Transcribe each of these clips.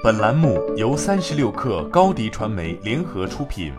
本栏目由三十六氪高低传媒联合出品。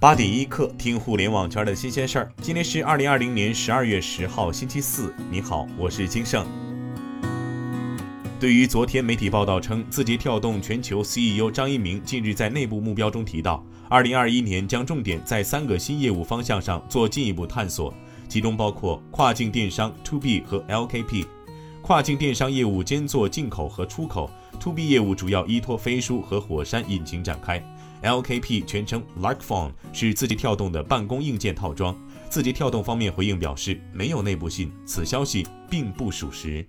八点一刻，听互联网圈的新鲜事儿。今天是二零二零年十二月十号，星期四。你好，我是金盛。对于昨天媒体报道称，字节跳动全球 CEO 张一鸣近日在内部目标中提到，二零二一年将重点在三个新业务方向上做进一步探索，其中包括跨境电商 To B 和 LKP。跨境电商业务兼做进口和出口，To B 业务主要依托飞书和火山引擎展开。LKP 全称 Like Phone，是字节跳动的办公硬件套装。字节跳动方面回应表示，没有内部信，此消息并不属实。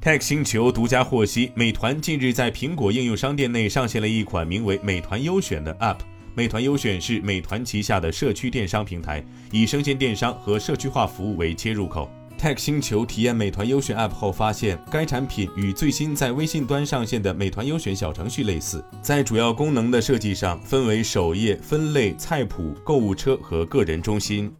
Tech 星球独家获悉，美团近日在苹果应用商店内上线了一款名为“美团优选”的 App。美团优选是美团旗下的社区电商平台，以生鲜电商和社区化服务为切入口。Tech 星球体验美团优选 App 后发现，该产品与最新在微信端上线的美团优选小程序类似，在主要功能的设计上分为首页、分类、菜谱、购物车和个人中心。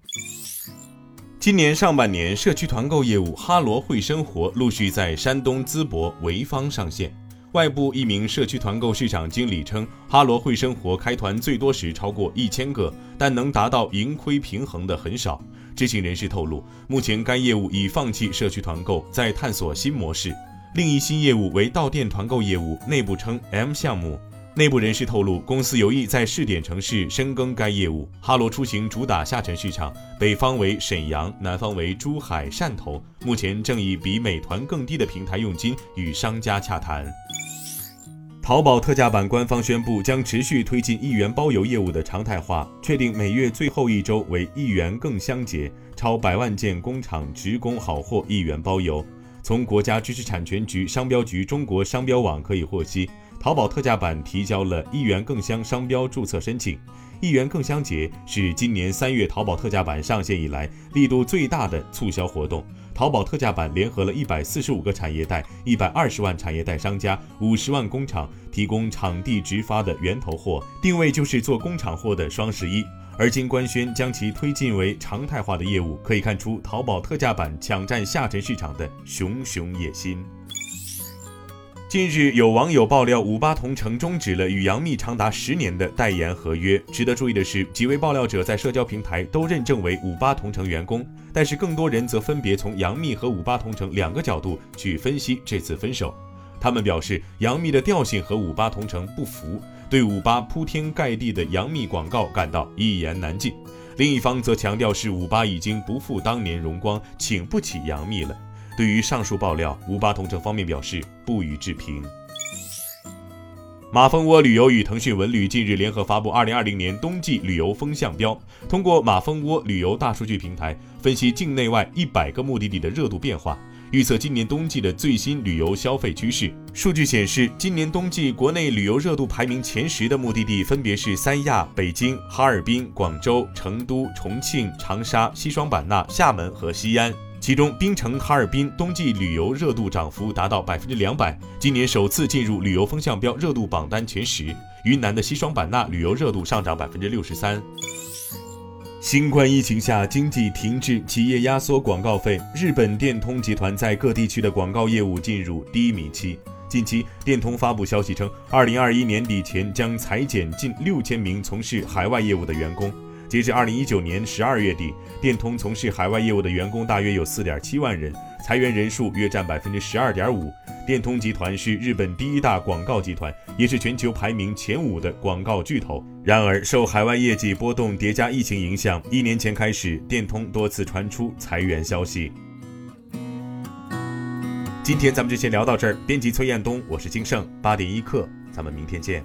今年上半年，社区团购业务哈罗会生活陆续在山东淄博、潍坊上线。外部一名社区团购市场经理称，哈罗会生活开团最多时超过一千个，但能达到盈亏平衡的很少。知情人士透露，目前该业务已放弃社区团购，在探索新模式。另一新业务为到店团购业务，内部称 M 项目。内部人士透露，公司有意在试点城市深耕该业务。哈罗出行主打下沉市场，北方为沈阳，南方为珠海、汕头。目前正以比美团更低的平台佣金与商家洽谈。淘宝特价版官方宣布，将持续推进一元包邮业务的常态化，确定每月最后一周为一元更香节，超百万件工厂直供好货一元包邮。从国家知识产权局商标局中国商标网可以获悉，淘宝特价版提交了一元更香商标注册申请。一元更香节是今年三月淘宝特价版上线以来力度最大的促销活动。淘宝特价版联合了一百四十五个产业带、一百二十万产业带商家、五十万工厂，提供场地直发的源头货，定位就是做工厂货的双十一。而今官宣将其推进为常态化的业务，可以看出淘宝特价版抢占下沉市场的熊熊野心。近日，有网友爆料，五八同城终止了与杨幂长达十年的代言合约。值得注意的是，几位爆料者在社交平台都认证为五八同城员工，但是更多人则分别从杨幂和五八同城两个角度去分析这次分手。他们表示，杨幂的调性和五八同城不符，对五八铺天盖地的杨幂广告感到一言难尽；另一方则强调是五八已经不复当年荣光，请不起杨幂了。对于上述爆料，五八同城方面表示不予置评。马蜂窝旅游与腾讯文旅近日联合发布二零二零年冬季旅游风向标，通过马蜂窝旅游大数据平台分析境内外一百个目的地的热度变化，预测今年冬季的最新旅游消费趋势。数据显示，今年冬季国内旅游热度排名前十的目的地分别是三亚、北京、哈尔滨、广州、成都、重庆、长沙、西双版纳、厦门和西安。其中，冰城、哈尔滨冬季旅游热度涨幅达到百分之两百，今年首次进入旅游风向标热度榜单前十。云南的西双版纳旅游热度上涨百分之六十三。新冠疫情下，经济停滞，企业压缩广告费，日本电通集团在各地区的广告业务进入低迷期。近期，电通发布消息称，二零二一年底前将裁减近六千名从事海外业务的员工。截至二零一九年十二月底，电通从事海外业务的员工大约有四点七万人，裁员人数约占百分之十二点五。电通集团是日本第一大广告集团，也是全球排名前五的广告巨头。然而，受海外业绩波动叠加疫情影响，一年前开始，电通多次传出裁员消息。今天咱们就先聊到这儿。编辑崔彦东，我是金盛，八点一刻，咱们明天见。